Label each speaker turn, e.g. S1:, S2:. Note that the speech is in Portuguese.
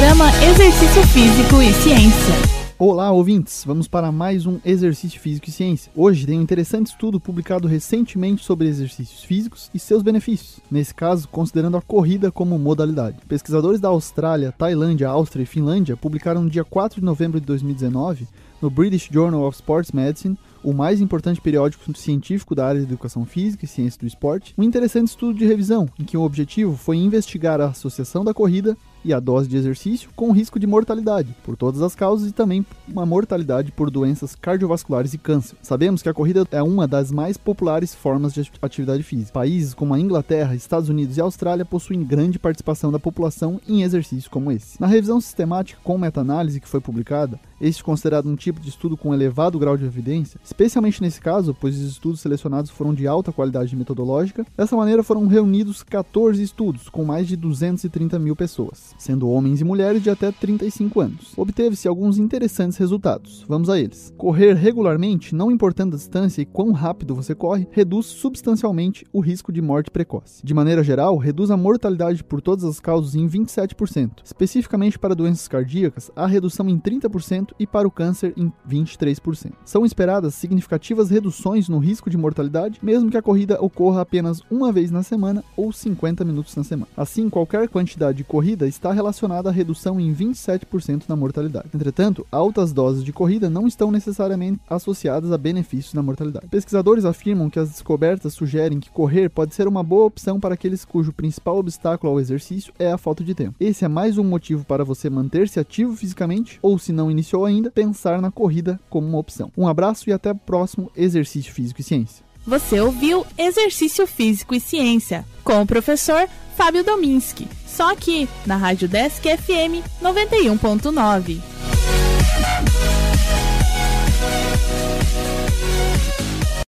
S1: programa Exercício Físico e Ciência.
S2: Olá, ouvintes! Vamos para mais um Exercício Físico e Ciência. Hoje tem um interessante estudo publicado recentemente sobre exercícios físicos e seus benefícios, nesse caso, considerando a corrida como modalidade. Pesquisadores da Austrália, Tailândia, Áustria e Finlândia publicaram no dia 4 de novembro de 2019, no British Journal of Sports Medicine, o mais importante periódico científico da área de educação física e ciência do esporte, um interessante estudo de revisão, em que o objetivo foi investigar a associação da corrida e a dose de exercício com risco de mortalidade, por todas as causas e também uma mortalidade por doenças cardiovasculares e câncer. Sabemos que a corrida é uma das mais populares formas de atividade física. Países como a Inglaterra, Estados Unidos e Austrália possuem grande participação da população em exercícios como esse. Na revisão sistemática com meta-análise que foi publicada, este considerado um tipo de estudo com elevado grau de evidência, especialmente nesse caso, pois os estudos selecionados foram de alta qualidade metodológica. Dessa maneira foram reunidos 14 estudos com mais de 230 mil pessoas sendo homens e mulheres de até 35 anos. Obteve-se alguns interessantes resultados. Vamos a eles. Correr regularmente, não importando a distância e quão rápido você corre, reduz substancialmente o risco de morte precoce. De maneira geral, reduz a mortalidade por todas as causas em 27%. Especificamente para doenças cardíacas, há redução em 30% e para o câncer em 23%. São esperadas significativas reduções no risco de mortalidade, mesmo que a corrida ocorra apenas uma vez na semana ou 50 minutos na semana. Assim, qualquer quantidade de corrida está relacionada à redução em 27% na mortalidade. Entretanto, altas doses de corrida não estão necessariamente associadas a benefícios na mortalidade. Pesquisadores afirmam que as descobertas sugerem que correr pode ser uma boa opção para aqueles cujo principal obstáculo ao exercício é a falta de tempo. Esse é mais um motivo para você manter-se ativo fisicamente ou, se não iniciou ainda, pensar na corrida como uma opção. Um abraço e até o próximo Exercício Físico e Ciência.
S1: Você ouviu Exercício Físico e Ciência com o professor Fábio Dominski. Só aqui, na Rádio Desk FM 91.9.